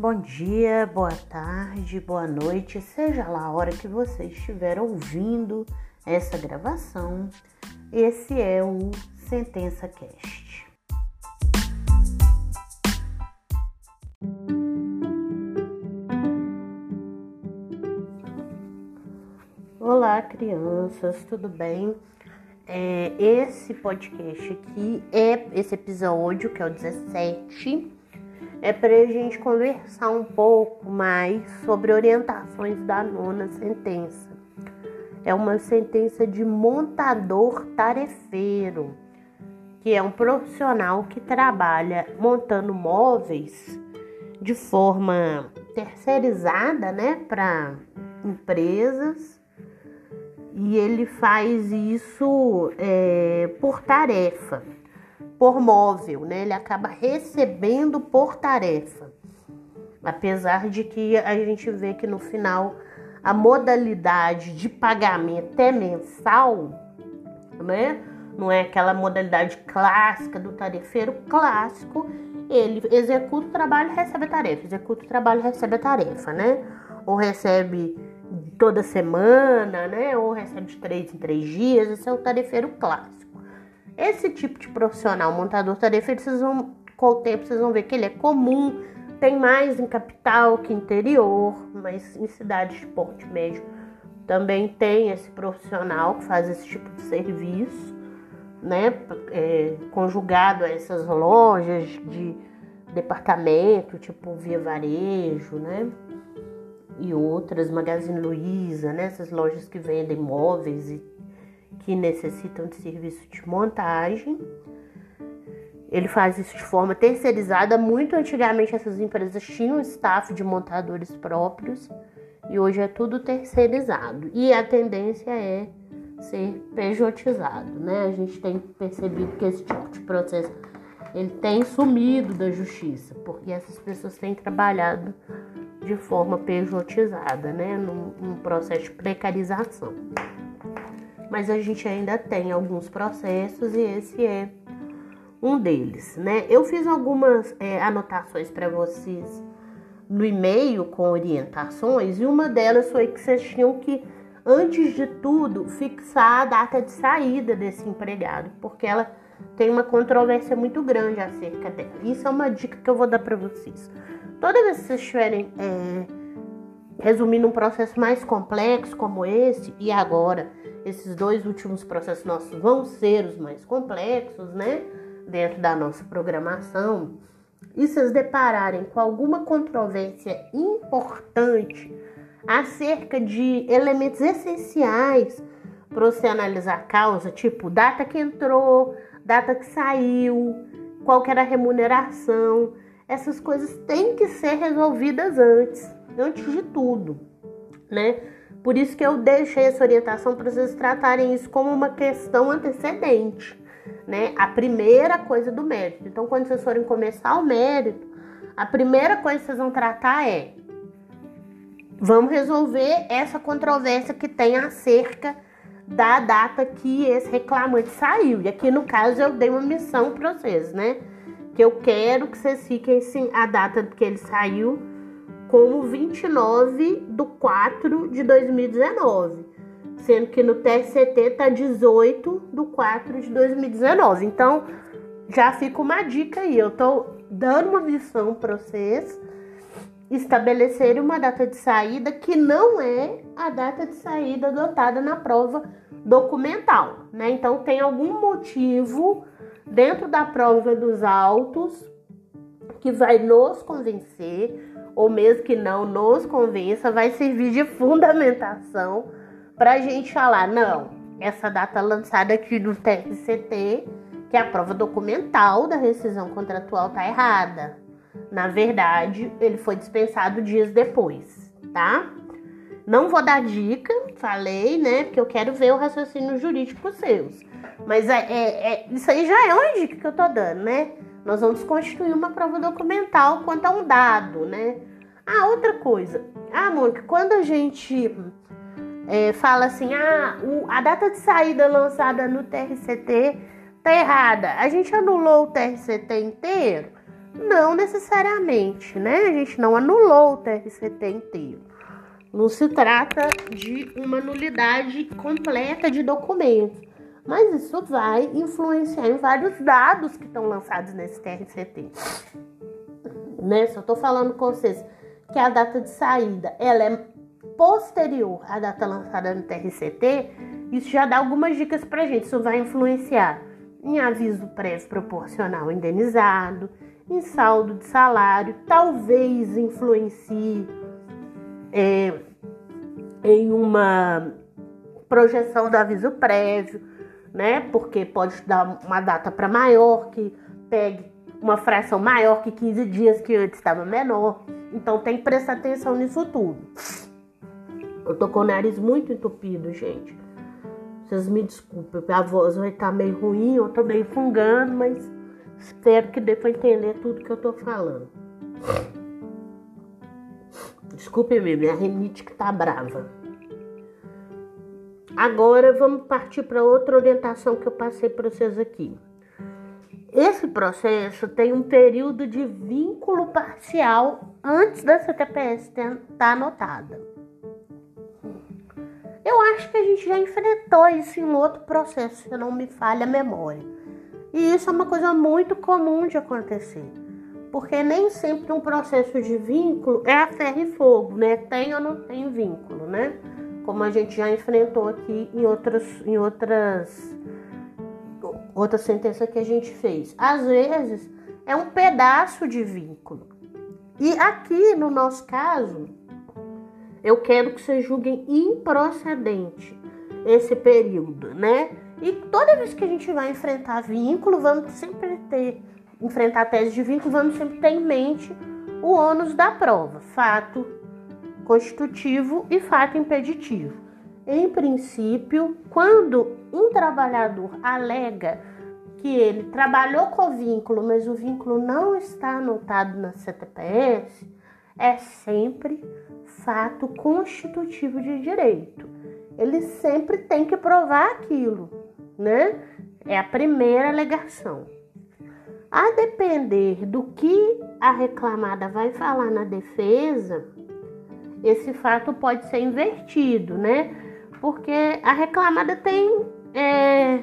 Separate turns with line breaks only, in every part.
Bom dia, boa tarde, boa noite, seja lá a hora que você estiver ouvindo essa gravação. Esse é o Sentença Cast. Olá, crianças, tudo bem? É, esse podcast aqui é esse episódio, que é o 17 é para a gente conversar um pouco mais sobre orientações da nona sentença. É uma sentença de montador tarefeiro, que é um profissional que trabalha montando móveis de forma terceirizada, né, para empresas. E ele faz isso é, por tarefa por móvel, né? Ele acaba recebendo por tarefa. Apesar de que a gente vê que no final a modalidade de pagamento é mensal, né? Não é aquela modalidade clássica do tarefeiro clássico. Ele executa o trabalho, recebe a tarefa, executa o trabalho, recebe a tarefa, né? Ou recebe toda semana, né? Ou recebe de três em três dias. Esse é o tarefeiro clássico. Esse tipo de profissional, montador tarefa, vocês vão, com o tempo vocês vão ver que ele é comum, tem mais em capital que interior, mas em cidades de porte médio também tem esse profissional que faz esse tipo de serviço, né? É, conjugado a essas lojas de departamento, tipo Via Varejo, né? E outras, Magazine Luiza, né? Essas lojas que vendem móveis e que necessitam de serviço de montagem. Ele faz isso de forma terceirizada. Muito antigamente essas empresas tinham staff de montadores próprios e hoje é tudo terceirizado. E a tendência é ser pejotizado, né? A gente tem percebido que esse tipo de processo ele tem sumido da justiça, porque essas pessoas têm trabalhado de forma pejotizada, né? Num, num processo de precarização mas a gente ainda tem alguns processos e esse é um deles, né? Eu fiz algumas é, anotações para vocês no e-mail com orientações e uma delas foi que vocês tinham que, antes de tudo, fixar a data de saída desse empregado, porque ela tem uma controvérsia muito grande acerca dela. Isso é uma dica que eu vou dar para vocês. Toda vez que vocês estiverem é, resumindo um processo mais complexo como esse, e agora esses dois últimos processos nossos vão ser os mais complexos, né? Dentro da nossa programação. E se vocês depararem com alguma controvérsia importante acerca de elementos essenciais para você analisar a causa, tipo data que entrou, data que saiu, qual era a remuneração, essas coisas têm que ser resolvidas antes, antes de tudo, né? Por isso que eu deixei essa orientação para vocês tratarem isso como uma questão antecedente, né? A primeira coisa do mérito. Então, quando vocês forem começar o mérito, a primeira coisa que vocês vão tratar é vamos resolver essa controvérsia que tem acerca da data que esse reclamante saiu. E aqui no caso eu dei uma missão para vocês, né? Que eu quero que vocês fiquem assim, a data que ele saiu como 29 de 4 de 2019, sendo que no TSCT tá 18 de 4 de 2019. Então, já fica uma dica aí, eu tô dando uma missão para vocês estabelecerem uma data de saída que não é a data de saída adotada na prova documental, né? Então tem algum motivo dentro da prova dos autos que vai nos convencer ou mesmo que não nos convença, vai servir de fundamentação para a gente falar: não, essa data lançada aqui no TSCT, que é a prova documental da rescisão contratual, tá errada. Na verdade, ele foi dispensado dias depois, tá? Não vou dar dica, falei, né? Porque eu quero ver o raciocínio jurídico seus. Mas é, é, é, isso aí já é uma dica que eu tô dando, né? Nós vamos constituir uma prova documental quanto a um dado, né? Ah, outra coisa. Ah, Mônica, quando a gente é, fala assim, ah, o, a data de saída lançada no TRCT tá errada, a gente anulou o TRCT inteiro? Não necessariamente, né? A gente não anulou o TRCT inteiro. Não se trata de uma nulidade completa de documentos, mas isso vai influenciar em vários dados que estão lançados nesse TRCT. Né? Só estou falando com vocês que a data de saída ela é posterior à data lançada no TRCT, isso já dá algumas dicas para gente. Isso vai influenciar em aviso prévio proporcional indenizado, em saldo de salário, talvez influencie é, em uma projeção do aviso prévio, né? Porque pode dar uma data para maior que pegue uma fração maior que 15 dias que antes estava menor. Então tem que prestar atenção nisso tudo. Eu tô com o nariz muito entupido, gente. Vocês me desculpem, a voz vai estar tá meio ruim, eu tô meio fungando, mas espero que dê pra entender tudo que eu tô falando. Desculpe me minha rinite que tá brava. Agora vamos partir para outra orientação que eu passei para vocês aqui. Esse processo tem um período de vínculo parcial antes da CTPS estar tá anotada. Eu acho que a gente já enfrentou isso em outro processo, se não me falha a memória. E isso é uma coisa muito comum de acontecer. Porque nem sempre um processo de vínculo é a ferro e fogo, né? Tem ou não tem vínculo, né? Como a gente já enfrentou aqui em outras, em outras, outra sentença que a gente fez. Às vezes é um pedaço de vínculo. E aqui no nosso caso, eu quero que vocês julguem improcedente esse período, né? E toda vez que a gente vai enfrentar vínculo, vamos sempre ter, enfrentar tese de vínculo, vamos sempre ter em mente o ônus da prova, fato constitutivo e fato impeditivo. Em princípio, quando um trabalhador alega que ele trabalhou com o vínculo, mas o vínculo não está anotado na CTPS, é sempre fato constitutivo de direito. Ele sempre tem que provar aquilo, né? É a primeira alegação. A depender do que a reclamada vai falar na defesa, esse fato pode ser invertido, né? Porque a reclamada tem é,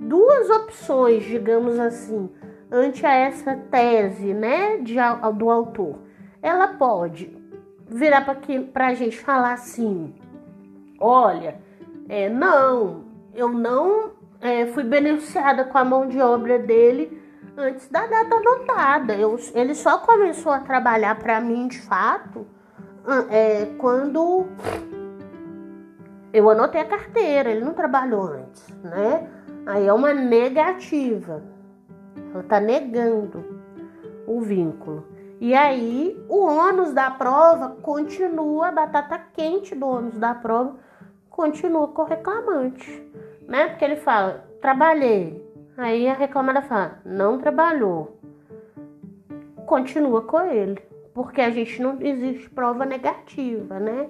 duas opções, digamos assim, ante essa tese, né, de, do autor. Ela pode virar para a gente falar assim: olha, é, não, eu não é, fui beneficiada com a mão de obra dele antes da data anotada. Eu, ele só começou a trabalhar para mim de fato é, quando eu anotei a carteira, ele não trabalhou antes, né? Aí é uma negativa. Ela está negando o vínculo. E aí, o ônus da prova continua, a batata quente do ônus da prova continua com o reclamante, né? Porque ele fala, trabalhei. Aí a reclamada fala, não trabalhou. Continua com ele, porque a gente não existe prova negativa, né?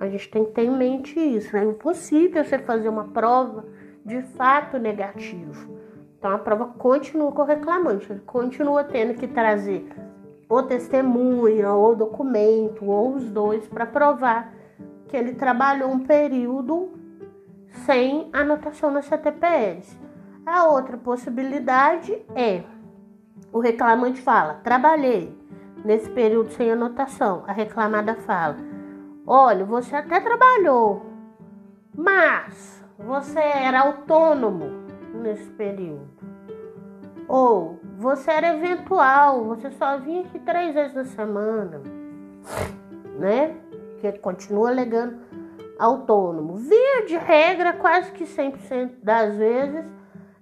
A gente tem que ter em mente isso. É impossível você fazer uma prova de fato negativo. Então a prova continua com o reclamante, ele continua tendo que trazer ou testemunha, ou documento, ou os dois, para provar que ele trabalhou um período sem anotação na CTPS. A outra possibilidade é o reclamante fala: trabalhei nesse período sem anotação. A reclamada fala: olha, você até trabalhou, mas você era autônomo nesse período. Ou você era eventual, você só vinha aqui três vezes na semana, né? Que continua alegando autônomo. Via de regra, quase que 100% das vezes,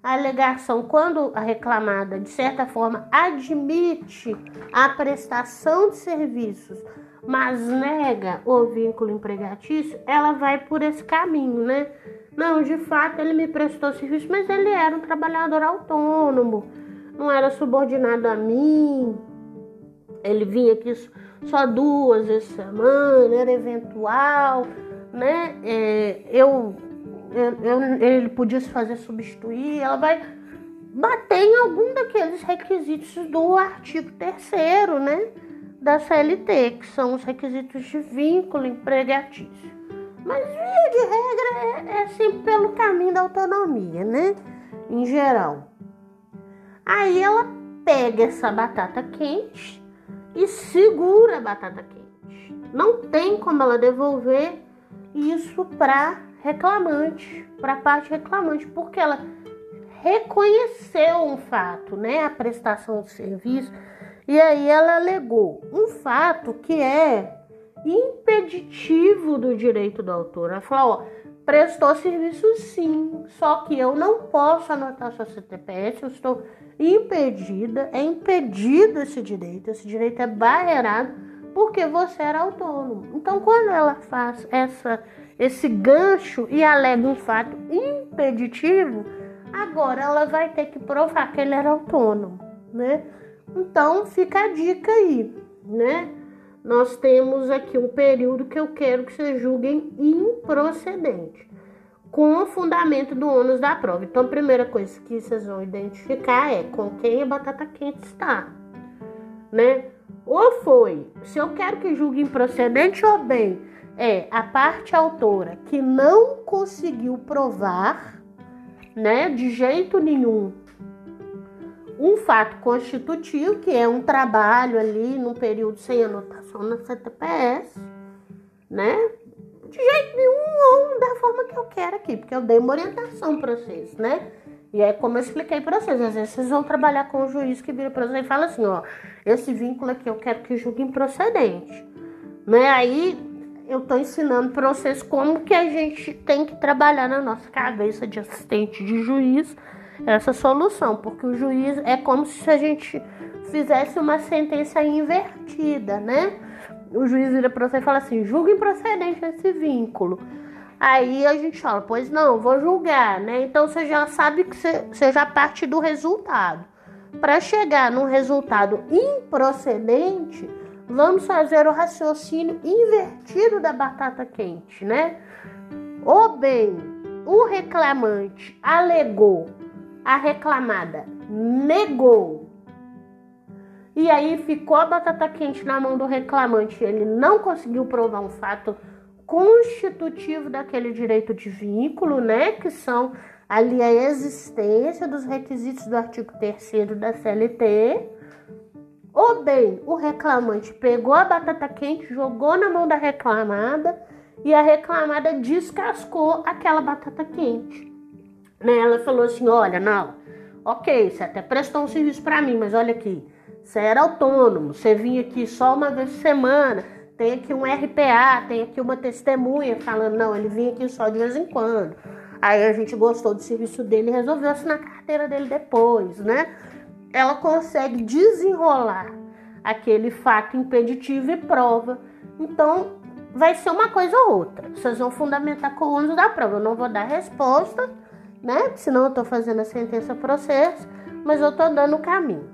a alegação, quando a reclamada, de certa forma, admite a prestação de serviços, mas nega o vínculo empregatício, ela vai por esse caminho, né? Não, de fato ele me prestou serviço, mas ele era um trabalhador autônomo, não era subordinado a mim. Ele vinha aqui só duas vezes por semana, era eventual, né? É, eu, eu, ele podia se fazer substituir, ela vai bater em algum daqueles requisitos do artigo 3 né, da CLT, que são os requisitos de vínculo empregatício. Mas, via de regra, é, é sempre pelo caminho da autonomia, né, em geral. Aí ela pega essa batata quente e segura a batata quente. Não tem como ela devolver isso para reclamante, para a parte reclamante, porque ela reconheceu um fato, né, a prestação de serviço, e aí ela alegou um fato que é impeditivo do direito do autor. Ela falou, ó, prestou serviço sim, só que eu não posso anotar sua CTPS, eu estou impedida, é impedido esse direito, esse direito é barreirado porque você era autônomo. Então, quando ela faz essa, esse gancho e alega um fato impeditivo, agora ela vai ter que provar que ele era autônomo, né? Então, fica a dica aí, né? Nós temos aqui um período que eu quero que vocês julguem improcedente, com o fundamento do ônus da prova. Então, a primeira coisa que vocês vão identificar é com quem a batata quente está, né? Ou foi, se eu quero que julgue improcedente ou bem, é a parte autora que não conseguiu provar, né, de jeito nenhum, um fato constitutivo, que é um trabalho ali num período sem anotação na CTPS, né? De jeito nenhum ou da forma que eu quero aqui, porque eu dei uma orientação para vocês, né? E é como eu expliquei para vocês, às vezes vocês vão trabalhar com o juiz que vira para vocês e fala assim, ó, esse vínculo aqui eu quero que julgue improcedente. Né? Aí eu estou ensinando para vocês como que a gente tem que trabalhar na nossa cabeça de assistente de juiz essa solução, porque o juiz é como se a gente fizesse uma sentença invertida, né? O juiz vira para você e fala assim: julga improcedente esse vínculo. Aí a gente fala, pois não, vou julgar, né? Então você já sabe que você já parte do resultado. Para chegar num resultado improcedente, vamos fazer o raciocínio invertido da batata quente, né? Ou bem, o reclamante alegou, a reclamada negou. E aí ficou a batata quente na mão do reclamante, ele não conseguiu provar um fato constitutivo daquele direito de vínculo, né, que são ali a existência dos requisitos do artigo 3 da CLT. Ou bem, o reclamante pegou a batata quente, jogou na mão da reclamada e a reclamada descascou aquela batata quente. Né? Ela falou assim: olha, não, ok, você até prestou um serviço para mim, mas olha aqui, você era autônomo, você vinha aqui só uma vez por semana tem aqui um RPA, tem aqui uma testemunha falando, não, ele vinha aqui só de vez em quando. Aí a gente gostou do serviço dele e resolveu assinar a carteira dele depois, né? Ela consegue desenrolar aquele fato impeditivo e prova. Então, vai ser uma coisa ou outra. Vocês vão fundamentar com o ônus da prova. Eu não vou dar resposta, né? Senão eu tô fazendo a sentença processo, mas eu tô dando o caminho.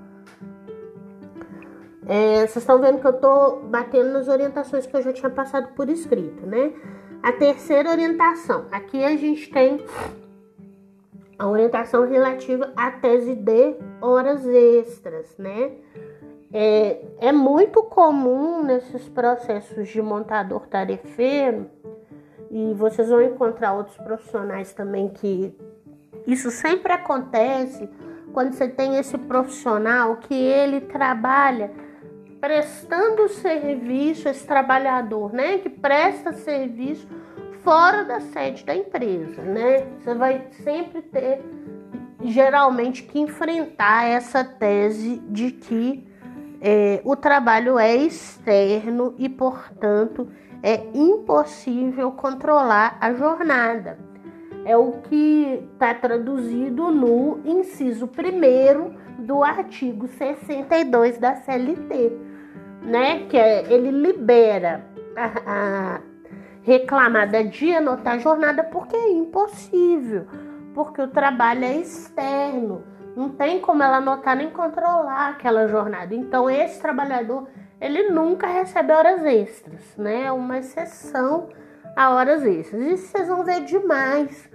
É, vocês estão vendo que eu estou batendo nas orientações que eu já tinha passado por escrito, né? A terceira orientação. Aqui a gente tem a orientação relativa à tese de horas extras, né? É, é muito comum nesses processos de montador tarefeiro, e vocês vão encontrar outros profissionais também que isso sempre acontece quando você tem esse profissional que ele trabalha prestando serviço, esse trabalhador, né, que presta serviço fora da sede da empresa, né? Você vai sempre ter, geralmente, que enfrentar essa tese de que é, o trabalho é externo e, portanto, é impossível controlar a jornada. É o que está traduzido no inciso primeiro do artigo 62 da CLT né? Que é, ele libera a, reclamada de anotar a jornada porque é impossível, porque o trabalho é externo, não tem como ela anotar nem controlar aquela jornada. Então esse trabalhador ele nunca recebe horas extras, né? É uma exceção a horas extras. Isso vocês vão ver demais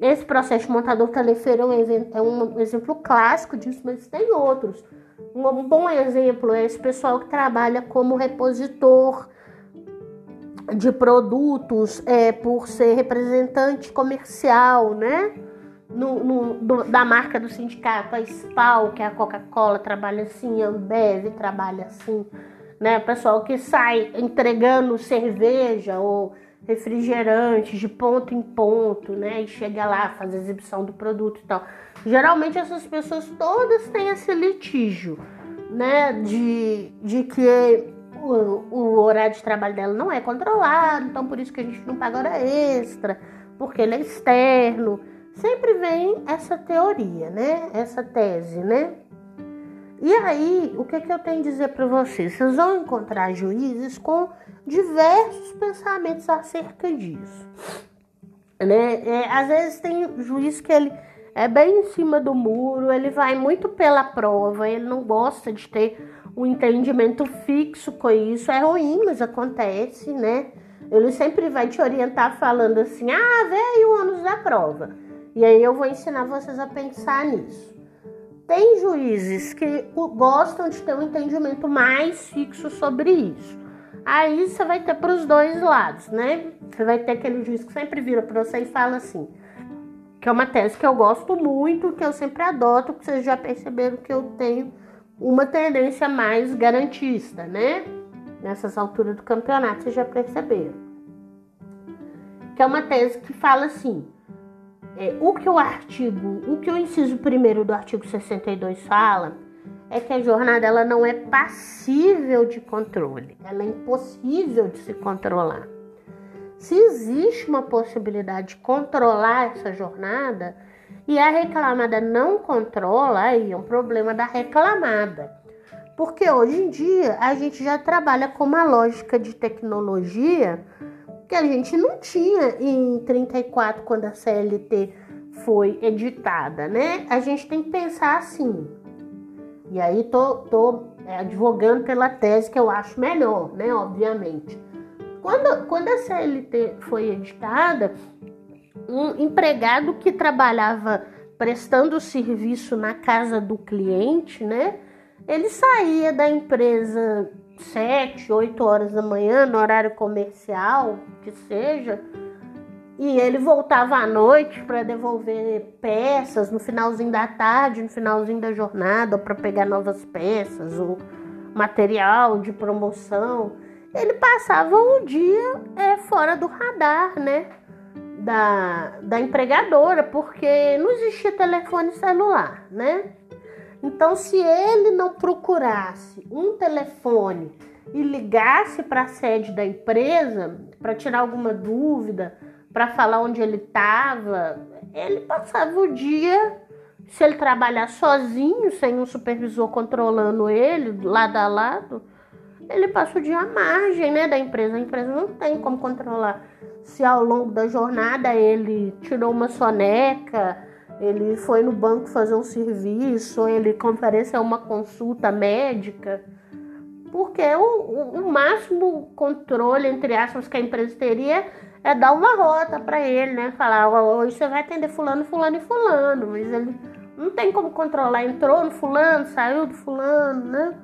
esse processo de montador talefeiro é é um exemplo clássico disso, mas tem outros. Um bom exemplo é esse pessoal que trabalha como repositor de produtos é, por ser representante comercial, né? No, no, do, da marca do sindicato, a SPAL, que é a Coca-Cola, trabalha assim, a Ambev trabalha assim, né? Pessoal que sai entregando cerveja ou refrigerante de ponto em ponto, né? E chega lá, faz exibição do produto e tal. Geralmente essas pessoas todas têm esse litígio, né? De, de que o, o horário de trabalho dela não é controlado, então por isso que a gente não paga hora extra, porque ele é externo. Sempre vem essa teoria, né? Essa tese, né? E aí, o que, que eu tenho a dizer para vocês? Vocês vão encontrar juízes com diversos pensamentos acerca disso. Né? É, às vezes tem juiz que ele é bem em cima do muro, ele vai muito pela prova, ele não gosta de ter um entendimento fixo com isso. É ruim, mas acontece, né? Ele sempre vai te orientar falando assim: ah, aí o ônus da prova. E aí eu vou ensinar vocês a pensar nisso. Tem juízes que gostam de ter um entendimento mais fixo sobre isso. Aí você vai ter para os dois lados, né? Você vai ter aquele juiz que sempre vira para você e fala assim: que é uma tese que eu gosto muito, que eu sempre adoto, que vocês já perceberam que eu tenho uma tendência mais garantista, né? Nessas alturas do campeonato, vocês já perceberam. Que é uma tese que fala assim: é, o que o artigo, o que o inciso primeiro do artigo 62 fala é que a jornada ela não é passível de controle, ela é impossível de se controlar. Se existe uma possibilidade de controlar essa jornada, e a reclamada não controla, aí é um problema da reclamada. Porque hoje em dia a gente já trabalha com uma lógica de tecnologia que a gente não tinha em 34 quando a CLT foi editada, né? A gente tem que pensar assim. E aí tô, tô é, advogando pela tese que eu acho melhor, né? Obviamente. Quando, quando a CLT foi editada, um empregado que trabalhava prestando serviço na casa do cliente, né? Ele saía da empresa sete, oito horas da manhã, no horário comercial, que seja, e ele voltava à noite para devolver peças no finalzinho da tarde, no finalzinho da jornada, para pegar novas peças ou material de promoção. Ele passava o dia é, fora do radar, né? Da, da empregadora, porque não existia telefone celular, né? Então, se ele não procurasse um telefone e ligasse para a sede da empresa para tirar alguma dúvida, para falar onde ele estava, ele passava o dia, se ele trabalhar sozinho, sem um supervisor controlando ele, lado a lado, ele passa o dia à margem né, da empresa. A empresa não tem como controlar se ao longo da jornada ele tirou uma soneca, ele foi no banco fazer um serviço, ele compareceu a uma consulta médica. Porque o, o, máximo controle, entre aspas, que a empresa teria é dar uma rota para ele, né? Falar, hoje você vai atender fulano, fulano e fulano. Mas ele não tem como controlar. Entrou no fulano, saiu do fulano, né?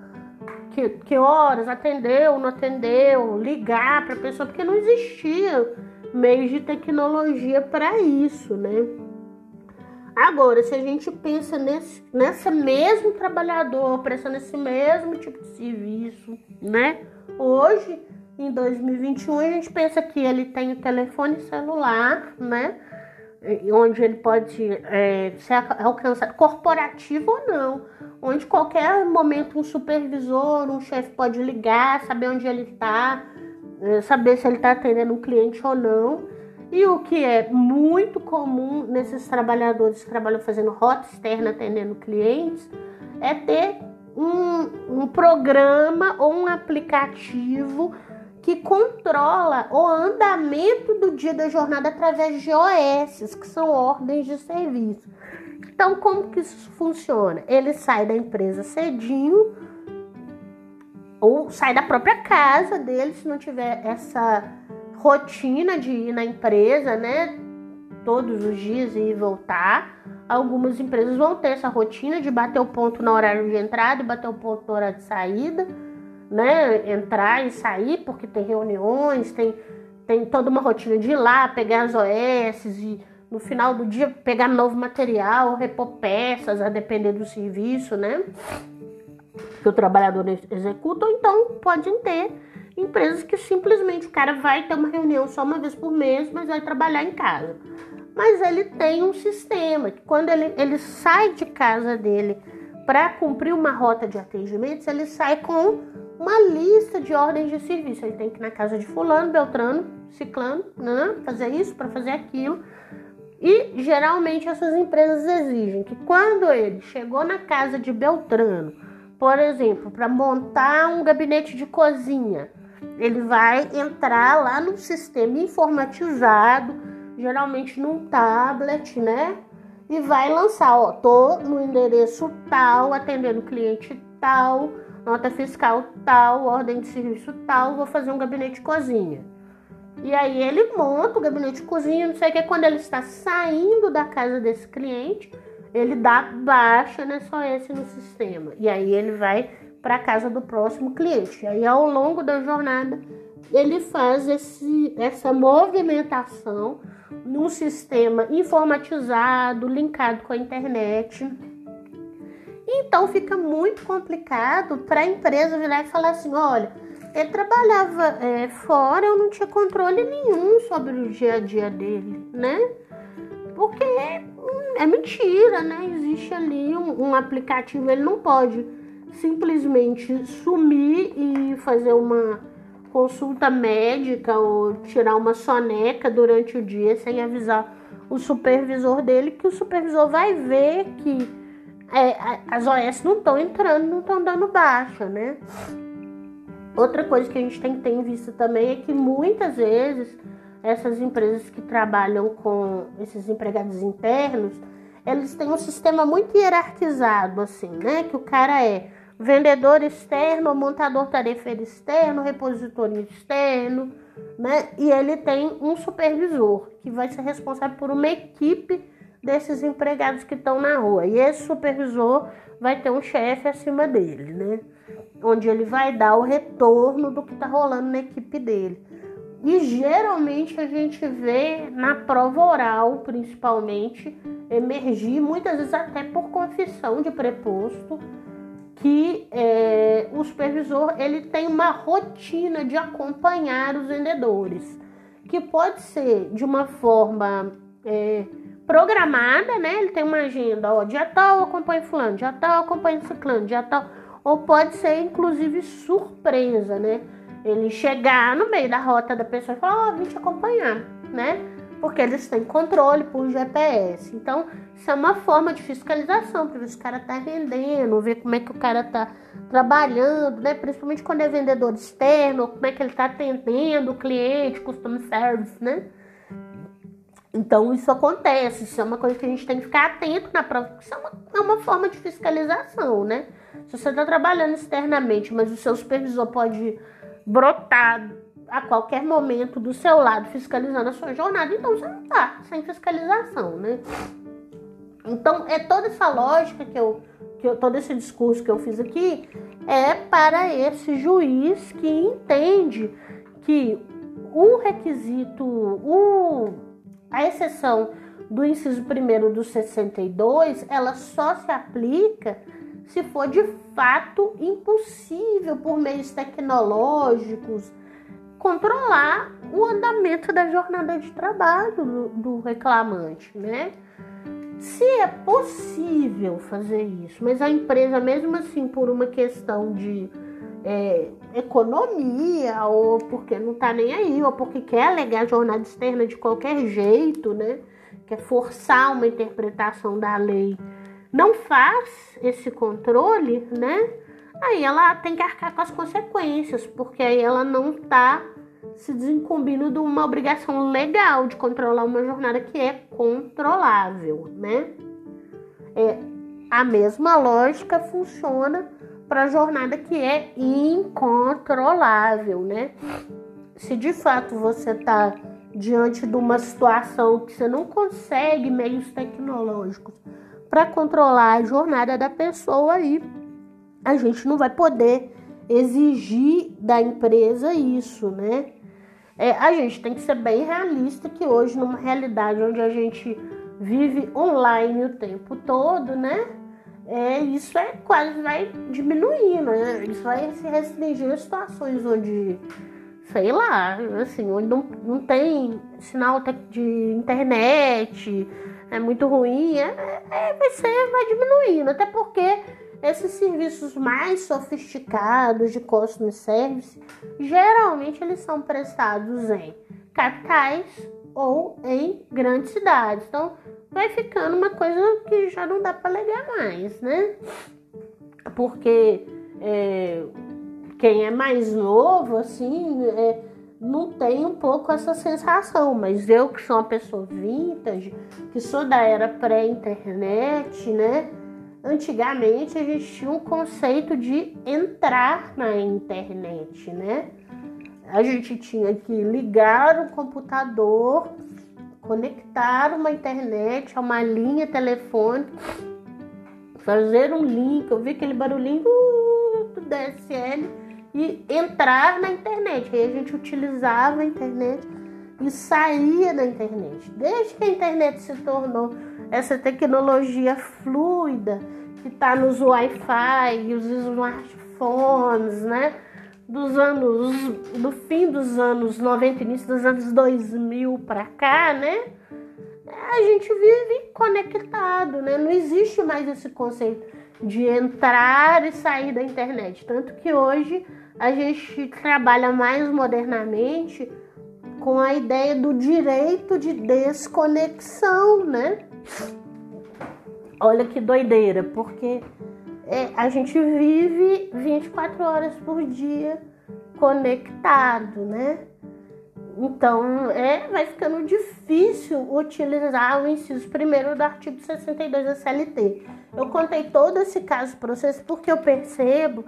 Que, que horas atendeu, não atendeu, ligar para a pessoa, porque não existia meios de tecnologia para isso, né? Agora, se a gente pensa nesse, nessa mesmo trabalhador prestando esse mesmo tipo de serviço, né? Hoje, em 2021, a gente pensa que ele tem o telefone celular, né? Onde ele pode é, ser alcançado, corporativo ou não, onde qualquer momento um supervisor, um chefe pode ligar, saber onde ele está, é, saber se ele está atendendo um cliente ou não. E o que é muito comum nesses trabalhadores que trabalham fazendo rota externa atendendo clientes é ter um, um programa ou um aplicativo que controla o andamento do dia da jornada através de OS, que são ordens de serviço. Então, como que isso funciona? Ele sai da empresa cedinho, ou sai da própria casa dele se não tiver essa rotina de ir na empresa, né? todos os dias e voltar. Algumas empresas vão ter essa rotina de bater o ponto no horário de entrada e bater o ponto no horário de saída, né? Entrar e sair, porque tem reuniões, tem, tem toda uma rotina de ir lá, pegar as OS e no final do dia pegar novo material, repor peças, a depender do serviço, né? Que o trabalhador executa, ou então podem ter empresas que simplesmente o cara vai ter uma reunião só uma vez por mês, mas vai trabalhar em casa. Mas ele tem um sistema que quando ele, ele sai de casa dele para cumprir uma rota de atendimentos, ele sai com uma lista de ordens de serviço. Ele tem que ir na casa de fulano, beltrano, ciclano, né, fazer isso para fazer aquilo. E geralmente essas empresas exigem que quando ele chegou na casa de Beltrano, por exemplo, para montar um gabinete de cozinha, ele vai entrar lá no sistema informatizado, geralmente num tablet, né? E vai lançar, ó, tô no endereço tal, atendendo cliente tal, nota fiscal tal, ordem de serviço tal, vou fazer um gabinete de cozinha. E aí ele monta o gabinete de cozinha, não sei o que, quando ele está saindo da casa desse cliente, ele dá baixa nessa OS no sistema. E aí ele vai para a casa do próximo cliente. E aí ao longo da jornada ele faz esse, essa movimentação num sistema informatizado, linkado com a internet. Então fica muito complicado para a empresa virar e falar assim: olha, ele trabalhava é, fora, eu não tinha controle nenhum sobre o dia a dia dele, né? Porque é, mentira, né? Existe ali um, um aplicativo, ele não pode simplesmente sumir e fazer uma consulta médica ou tirar uma soneca durante o dia sem avisar o supervisor dele, que o supervisor vai ver que é, as OS não estão entrando, não estão dando baixa, né? Outra coisa que a gente tem que ter em vista também é que muitas vezes essas empresas que trabalham com esses empregados internos, eles têm um sistema muito hierarquizado, assim, né? Que o cara é vendedor externo, montador tarefeiro externo, repositório externo, né? E ele tem um supervisor que vai ser responsável por uma equipe desses empregados que estão na rua. E esse supervisor vai ter um chefe acima dele, né? onde ele vai dar o retorno do que está rolando na equipe dele. E geralmente a gente vê na prova oral, principalmente, emergir, muitas vezes até por confissão de preposto, que é, o supervisor ele tem uma rotina de acompanhar os vendedores, que pode ser de uma forma é, programada, né? Ele tem uma agenda, ó, dia tal acompanha fulano, dia tal acompanha ciclano, dia tal ou pode ser inclusive surpresa, né? Ele chegar no meio da rota da pessoa e falar: Ó, oh, vim te acompanhar, né? Porque eles têm controle por GPS. Então, isso é uma forma de fiscalização para ver se o cara tá vendendo, ver como é que o cara tá trabalhando, né? Principalmente quando é vendedor externo, como é que ele tá atendendo o cliente, custom service, né? Então isso acontece, isso é uma coisa que a gente tem que ficar atento na prova, isso é uma, é uma forma de fiscalização, né? Se você está trabalhando externamente, mas o seu supervisor pode brotar a qualquer momento do seu lado fiscalizando a sua jornada, então você não está sem fiscalização, né? Então é toda essa lógica que eu, que eu, todo esse discurso que eu fiz aqui é para esse juiz que entende que o requisito, o, a exceção do inciso primeiro do 62, ela só se aplica se for de fato impossível por meios tecnológicos controlar o andamento da jornada de trabalho do, do reclamante, né? Se é possível fazer isso, mas a empresa, mesmo assim, por uma questão de é, economia, ou porque não tá nem aí, ou porque quer alegar jornada externa de qualquer jeito, né? Quer forçar uma interpretação da lei não faz esse controle, né? Aí ela tem que arcar com as consequências, porque aí ela não está se desincumbindo de uma obrigação legal de controlar uma jornada que é controlável, né? É, a mesma lógica funciona para a jornada que é incontrolável, né? Se de fato você está diante de uma situação que você não consegue meios tecnológicos para controlar a jornada da pessoa aí, a gente não vai poder exigir da empresa isso, né? É, a gente tem que ser bem realista que hoje, numa realidade onde a gente vive online o tempo todo, né? É, isso é quase vai diminuindo, né? Isso vai se restringir a situações onde, sei lá, assim, onde não, não tem sinal de internet, é muito ruim, é, é, vai ser, vai diminuindo, até porque esses serviços mais sofisticados de customer service, geralmente eles são prestados em capitais ou em grandes cidades. Então, vai ficando uma coisa que já não dá para alegar mais, né? Porque é, quem é mais novo, assim, é, não tem um pouco essa sensação, mas eu que sou uma pessoa vintage, que sou da era pré-internet, né? Antigamente a gente tinha um conceito de entrar na internet, né? A gente tinha que ligar o computador, conectar uma internet a uma linha telefônica, fazer um link, eu vi aquele barulhinho do DSL e entrar na internet. Aí a gente utilizava a internet e saía da internet. Desde que a internet se tornou essa tecnologia fluida que está nos Wi-Fi os smartphones, né? Dos anos, do fim dos anos 90, início dos anos 2000 para cá, né? A gente vive conectado, né? Não existe mais esse conceito de entrar e sair da internet. Tanto que hoje a gente trabalha mais modernamente com a ideia do direito de desconexão, né? Olha que doideira, porque é, a gente vive 24 horas por dia conectado, né? Então, é, vai ficando difícil utilizar o inciso primeiro do artigo 62 da CLT. Eu contei todo esse caso vocês porque eu percebo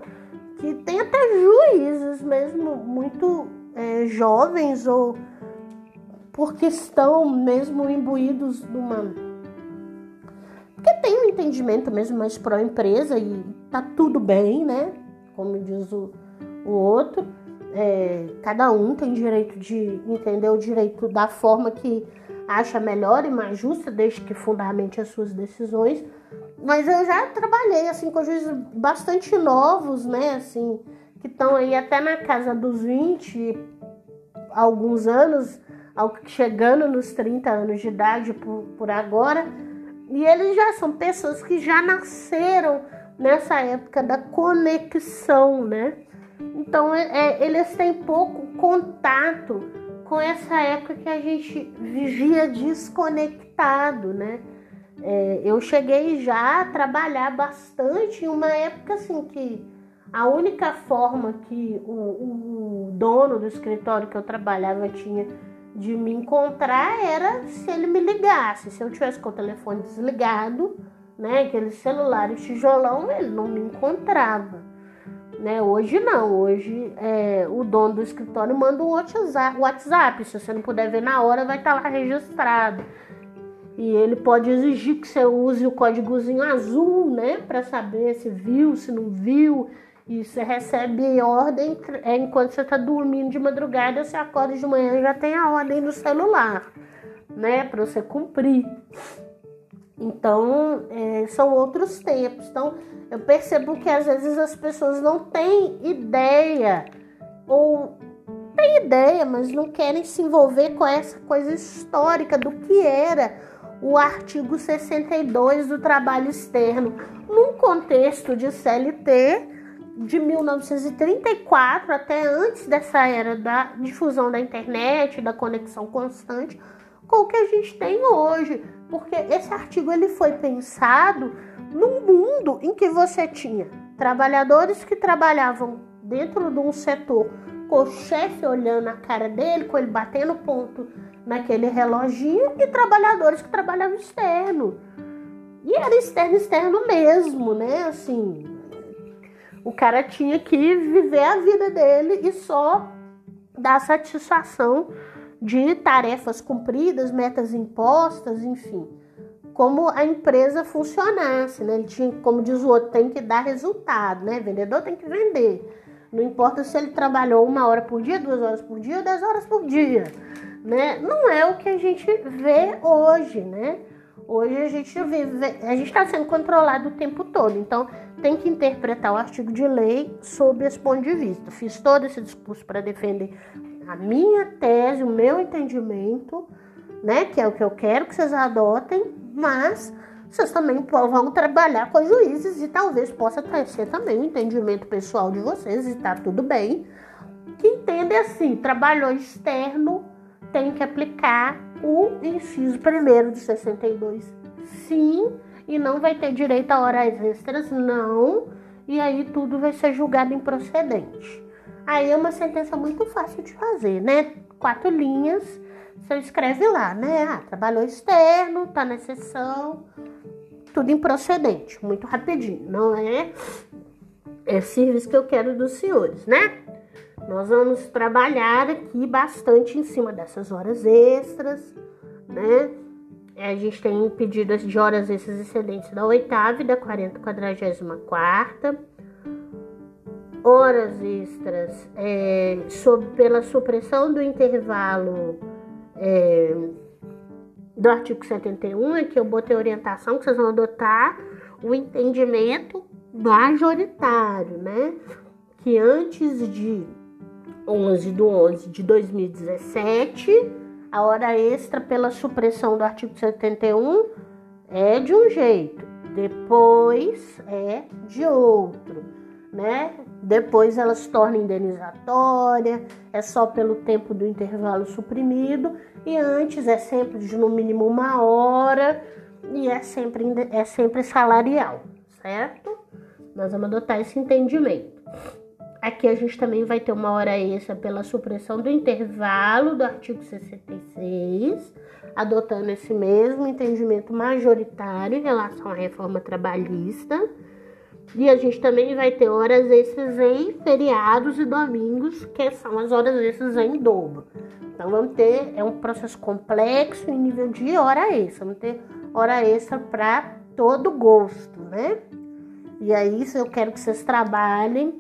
que tem até juízes mesmo muito é, jovens ou porque estão mesmo imbuídos numa. Porque tem um entendimento mesmo mais pró-empresa e tá tudo bem, né? Como diz o, o outro. É, cada um tem direito de entender o direito da forma que acha melhor e mais justa, desde que fundamente as suas decisões. Mas eu já trabalhei assim com juízes bastante novos, né? Assim, que estão aí até na casa dos 20, alguns anos, chegando nos 30 anos de idade por, por agora. E eles já são pessoas que já nasceram nessa época da conexão, né? Então é, é, eles têm pouco contato com essa época que a gente vivia desconectado, né? É, eu cheguei já a trabalhar bastante em uma época assim que a única forma que o, o dono do escritório que eu trabalhava tinha de me encontrar era se ele me ligasse. Se eu tivesse com o telefone desligado, né, aquele celular e tijolão, ele não me encontrava. Né? Hoje não, hoje é, o dono do escritório manda um WhatsApp, se você não puder ver na hora, vai estar lá registrado. E ele pode exigir que você use o códigozinho azul, né, para saber se viu, se não viu, e você recebe ordem é, enquanto você está dormindo de madrugada, você acorda de manhã e já tem a ordem no celular, né? Para você cumprir. Então, é, são outros tempos. Então, eu percebo que às vezes as pessoas não têm ideia, ou têm ideia, mas não querem se envolver com essa coisa histórica do que era o artigo 62 do trabalho externo, num contexto de CLT de 1934 até antes dessa era da difusão da internet, da conexão constante, com o que a gente tem hoje, porque esse artigo ele foi pensado num mundo em que você tinha trabalhadores que trabalhavam dentro de um setor com o chefe olhando a cara dele, com ele batendo ponto naquele reloginho, e trabalhadores que trabalhavam externo. E era externo, externo mesmo, né? Assim, o cara tinha que viver a vida dele e só dar satisfação de tarefas cumpridas, metas impostas, enfim. Como a empresa funcionasse, né? Ele tinha, como diz o outro, tem que dar resultado, né? Vendedor tem que vender. Não importa se ele trabalhou uma hora por dia, duas horas por dia ou dez horas por dia, né? Não é o que a gente vê hoje, né? Hoje a gente vive, a gente está sendo controlado o tempo todo, então tem que interpretar o artigo de lei sob esse ponto de vista. Fiz todo esse discurso para defender a minha tese, o meu entendimento, né? Que é o que eu quero que vocês adotem, mas vocês também vão trabalhar com os juízes e talvez possa ser também o entendimento pessoal de vocês e tá tudo bem. Que entende assim, trabalhou externo, tem que aplicar o inciso primeiro de 62. Sim, e não vai ter direito a horas extras, não. E aí tudo vai ser julgado improcedente. Aí é uma sentença muito fácil de fazer, né? Quatro linhas, você escreve lá, né? Ah, trabalhou externo, tá na exceção, tudo improcedente, muito rapidinho, não é? É serviço que eu quero dos senhores, né? Nós vamos trabalhar aqui bastante em cima dessas horas extras, né? A gente tem pedidos de horas extras excedentes da oitava e da quarenta, quadragésima quarta horas extras é, sob, pela supressão do intervalo é, do artigo 71, é que eu botei orientação que vocês vão adotar o entendimento majoritário, né? Que antes de 11 de 11 de 2017, a hora extra pela supressão do artigo 71 é de um jeito, depois é de outro, né? Depois ela se torna indenizatória, é só pelo tempo do intervalo suprimido, e antes é sempre de no mínimo uma hora e é sempre, é sempre salarial, certo? Nós vamos adotar esse entendimento. Aqui a gente também vai ter uma hora extra pela supressão do intervalo do artigo 66, adotando esse mesmo entendimento majoritário em relação à reforma trabalhista. E a gente também vai ter horas extras em feriados e domingos, que são as horas extras em dobro. Então vamos ter, é um processo complexo em nível de hora extra. Vamos ter hora extra para todo gosto, né? E aí eu quero que vocês trabalhem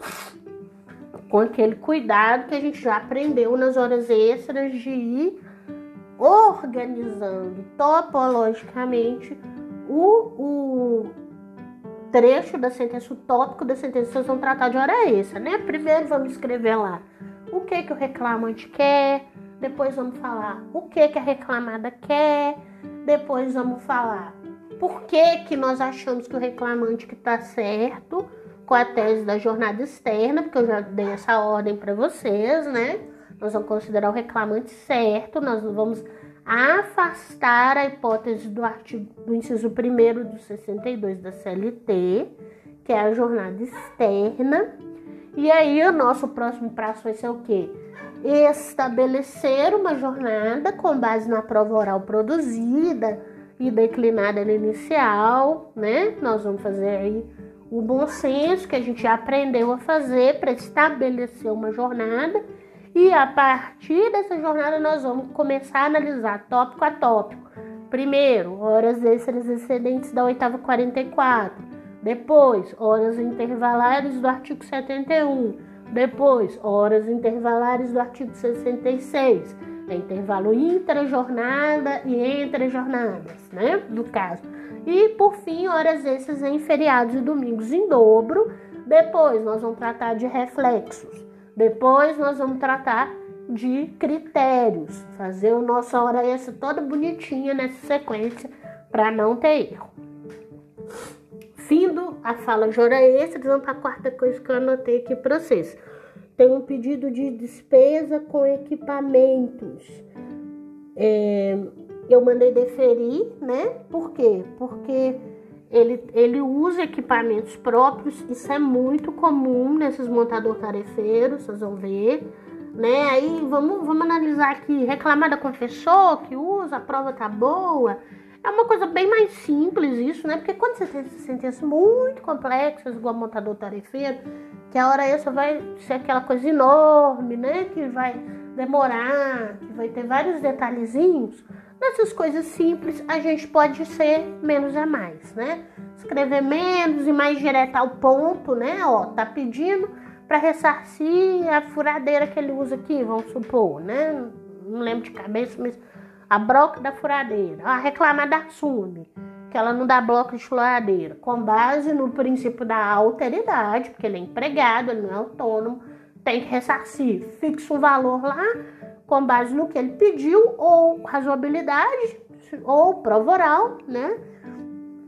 com aquele cuidado que a gente já aprendeu nas horas extras de ir organizando topologicamente o, o trecho da sentença, o tópico da sentença, vocês vão tratar de hora extra, né? Primeiro vamos escrever lá o que, que o reclamante quer, depois vamos falar o que, que a reclamada quer, depois vamos falar por que, que nós achamos que o reclamante que está certo com a tese da jornada externa, porque eu já dei essa ordem para vocês, né? Nós vamos considerar o reclamante certo, nós vamos afastar a hipótese do artigo do inciso 1 do 62 da CLT, que é a jornada externa. E aí o nosso próximo prazo vai ser o quê? Estabelecer uma jornada com base na prova oral produzida e declinada no inicial, né? Nós vamos fazer aí o bom senso que a gente aprendeu a fazer para estabelecer uma jornada e a partir dessa jornada nós vamos começar a analisar tópico a tópico. Primeiro, horas extras excedentes da oitava 44. Depois, horas intervalares do artigo 71. Depois, horas intervalares do artigo 66. É intervalo intra-jornada e entre-jornadas, né? No caso. E, por fim, horas extras em feriados e domingos em dobro. Depois, nós vamos tratar de reflexos. Depois nós vamos tratar de critérios, fazer o nosso hora extra toda bonitinha nessa sequência para não ter erro. Findo a fala de hora extra, vamos para a quarta coisa que eu anotei aqui para vocês. Tem um pedido de despesa com equipamentos. É, eu mandei deferir, né? Por quê? Porque ele, ele usa equipamentos próprios, isso é muito comum nesses montadores tarefeiros, vocês vão ver. Né? Aí vamos, vamos analisar aqui, reclamar da confessor que usa, a prova tá boa. É uma coisa bem mais simples isso, né? Porque quando você tem sentenças muito complexas, igual montador tarefeiro, que a hora essa vai ser aquela coisa enorme, né? Que vai demorar, que vai ter vários detalhezinhos, nessas coisas simples a gente pode ser menos é mais, né? Escrever menos e mais direto ao ponto, né? Ó, tá pedindo para ressarcir a furadeira que ele usa aqui, vamos supor, né? Não lembro de cabeça, mas a broca da furadeira, a reclamar da Sume, que ela não dá bloco de furadeira, com base no princípio da alteridade, porque ele é empregado, ele não é autônomo, tem que ressarcir, fixa um valor lá com base no que ele pediu, ou razoabilidade, ou prova oral, né?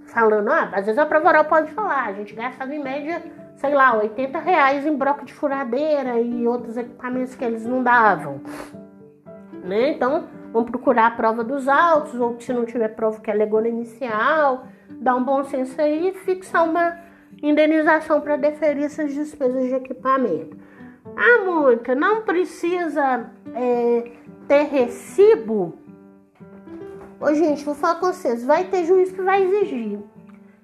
Falando, ah, às vezes a prova oral pode falar, a gente gastava em média, sei lá, 80 reais em broca de furadeira e outros equipamentos que eles não davam. Né? Então, vamos procurar a prova dos autos, ou se não tiver prova que é legona inicial, dar um bom senso aí e fixar uma indenização para deferir essas despesas de equipamento. Ah, Mônica, não precisa é, ter recibo? Ô, gente, vou falar com vocês. Vai ter juiz que vai exigir.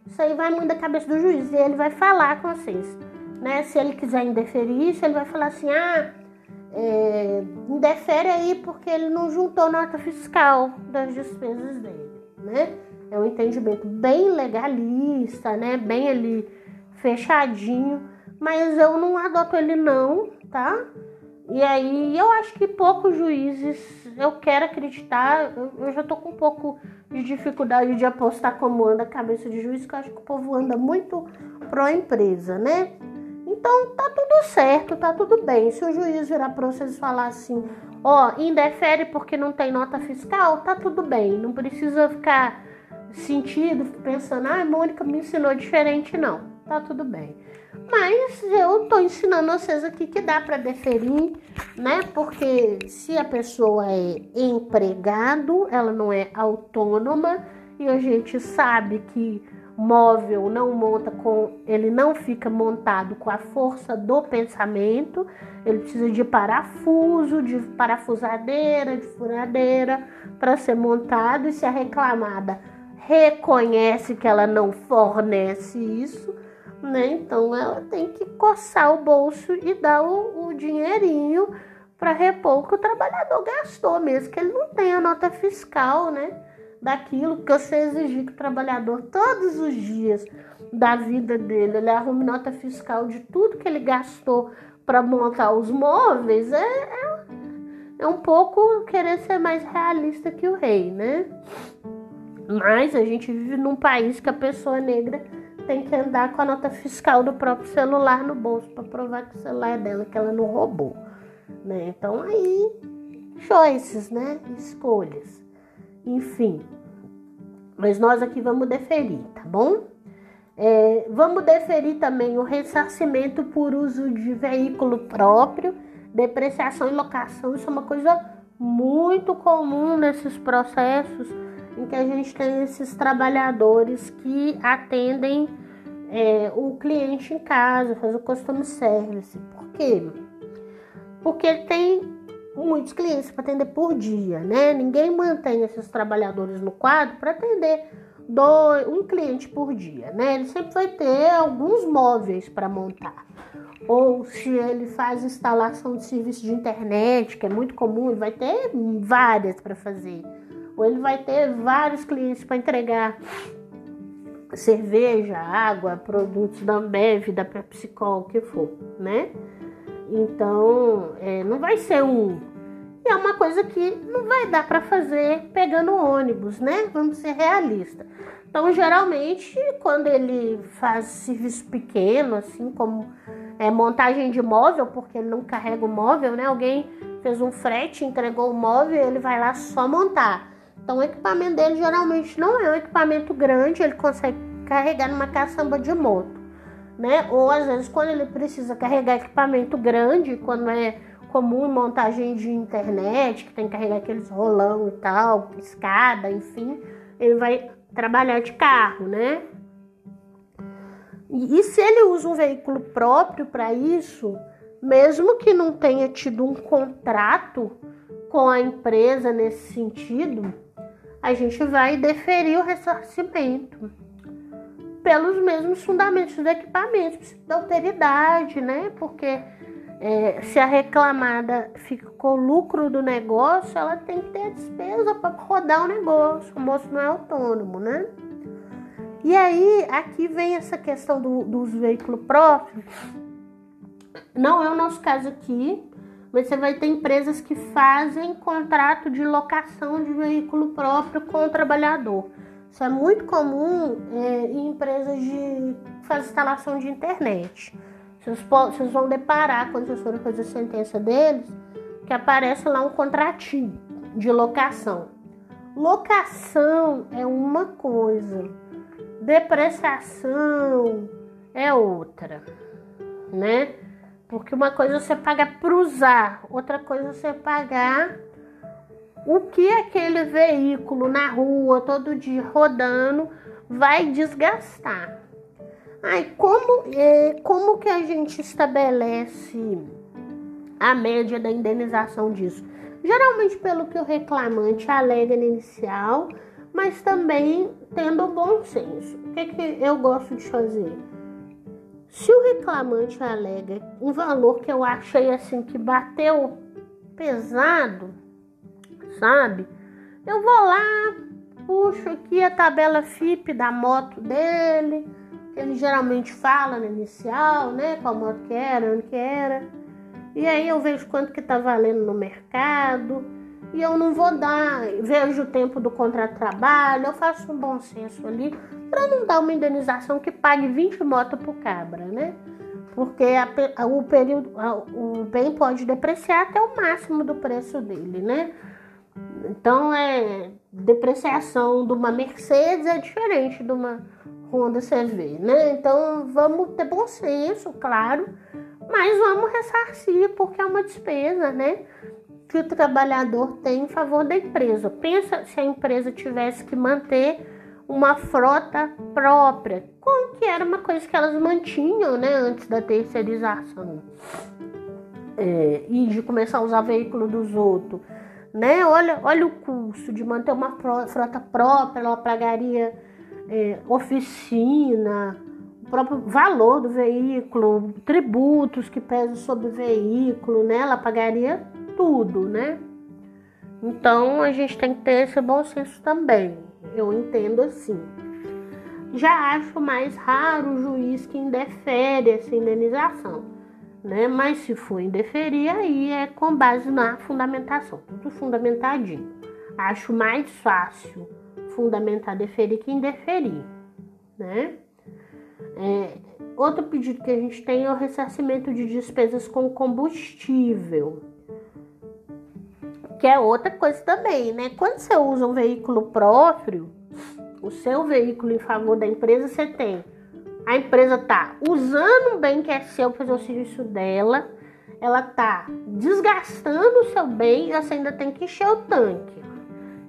Isso aí vai muito da cabeça do juiz e ele vai falar com vocês. Né? Se ele quiser indeferir isso, ele vai falar assim: ah, é, indefere aí porque ele não juntou nota fiscal das despesas dele, né? É um entendimento bem legalista, né? Bem ali fechadinho mas eu não adoto ele não, tá? E aí eu acho que poucos juízes, eu quero acreditar, eu, já tô com um pouco de dificuldade de apostar como anda a cabeça de juiz, que eu acho que o povo anda muito pró empresa, né? Então tá tudo certo, tá tudo bem. Se o juiz virar para vocês falar assim, ó, indefere porque não tem nota fiscal, tá tudo bem. Não precisa ficar sentido, pensando, ah, Mônica me ensinou diferente, não. Tá tudo bem. Mas eu tô ensinando vocês aqui que dá para deferir, né? Porque se a pessoa é empregado, ela não é autônoma e a gente sabe que móvel não monta com, ele não fica montado com a força do pensamento, ele precisa de parafuso, de parafusadeira, de furadeira para ser montado e se a reclamada reconhece que ela não fornece isso, né? Então ela tem que coçar o bolso e dar o, o dinheirinho para repor o que o trabalhador gastou, mesmo que ele não tenha nota fiscal, né? Daquilo que você exigir que o trabalhador todos os dias da vida dele ele arrume nota fiscal de tudo que ele gastou para montar os móveis, é, é, é um pouco querer ser mais realista que o rei, né? Mas a gente vive num país que a pessoa negra tem que andar com a nota fiscal do próprio celular no bolso para provar que o celular é dela, que ela não roubou. Né? Então aí, choices, né? Escolhas. Enfim. Mas nós aqui vamos deferir, tá bom? É, vamos deferir também o ressarcimento por uso de veículo próprio, depreciação e locação. Isso é uma coisa muito comum nesses processos em que a gente tem esses trabalhadores que atendem é, o cliente em casa, faz o customer service. Por quê? Porque tem muitos clientes para atender por dia, né? Ninguém mantém esses trabalhadores no quadro para atender dois, um cliente por dia, né? Ele sempre vai ter alguns móveis para montar. Ou se ele faz instalação de serviço de internet, que é muito comum, ele vai ter várias para fazer ou ele vai ter vários clientes para entregar cerveja, água, produtos da Ambev, da PepsiCo, o que for, né? Então, é, não vai ser um. E é uma coisa que não vai dar para fazer pegando ônibus, né? Vamos ser realistas. Então, geralmente, quando ele faz serviço pequeno, assim como é, montagem de móvel, porque ele não carrega o móvel, né? Alguém fez um frete, entregou o móvel, ele vai lá só montar. Então o equipamento dele geralmente não é um equipamento grande, ele consegue carregar numa caçamba de moto, né? Ou às vezes quando ele precisa carregar equipamento grande, quando é comum montagem de internet, que tem que carregar aqueles rolão e tal, escada, enfim, ele vai trabalhar de carro, né? E, e se ele usa um veículo próprio para isso, mesmo que não tenha tido um contrato com a empresa nesse sentido, a gente vai deferir o ressarcimento pelos mesmos fundamentos do equipamento, da alteridade, né? Porque é, se a reclamada ficou lucro do negócio, ela tem que ter a despesa para rodar o negócio. O moço não é autônomo, né? E aí, aqui vem essa questão do, dos veículos próprios. Não é o nosso caso aqui, você vai ter empresas que fazem contrato de locação de veículo próprio com o trabalhador. Isso é muito comum é, em empresas de faz instalação de internet. Vocês vão deparar quando vocês forem fazer a sentença deles, que aparece lá um contratinho de locação. Locação é uma coisa, depreciação é outra, né? Porque uma coisa você paga para usar, outra coisa você pagar o que aquele veículo na rua todo dia rodando vai desgastar. Ai, como, é, como que a gente estabelece a média da indenização disso? Geralmente pelo que o reclamante alega no inicial, mas também tendo bom senso. O que, que eu gosto de fazer? Se o reclamante alega um valor que eu achei assim que bateu pesado, sabe? Eu vou lá, puxo aqui a tabela FIP da moto dele ele geralmente fala no inicial, né? Qual moto que era, onde que era. E aí eu vejo quanto que tá valendo no mercado. E eu não vou dar, vejo o tempo do contrato de trabalho, eu faço um bom senso ali para não dar uma indenização que pague 20 motos por cabra, né? Porque a, o período, a, o bem pode depreciar até o máximo do preço dele, né? Então é depreciação de uma Mercedes é diferente de uma Honda CV, né? Então vamos ter bom senso, claro, mas vamos ressarcir porque é uma despesa, né? Que o trabalhador tem em favor da empresa. Pensa se a empresa tivesse que manter uma frota própria, como que era uma coisa que elas mantinham, né? Antes da terceirização é, e de começar a usar veículo dos outros, né? Olha, olha o custo de manter uma frota própria, ela pagaria é, oficina, o próprio valor do veículo, tributos que pesam sobre o veículo, né? Ela pagaria tudo, né? Então a gente tem que ter esse bom senso também. Eu entendo assim. Já acho mais raro o juiz que indefere essa indenização, né? Mas se for indeferir, aí é com base na fundamentação, tudo fundamentadinho. Acho mais fácil fundamentar deferir que indeferir, né? É, outro pedido que a gente tem é o ressarcimento de despesas com combustível, que é outra coisa também, né? Quando você usa um veículo próprio, o seu veículo em favor da empresa, você tem a empresa tá usando um bem que é seu para fazer o serviço dela, ela tá desgastando o seu bem e você ainda tem que encher o tanque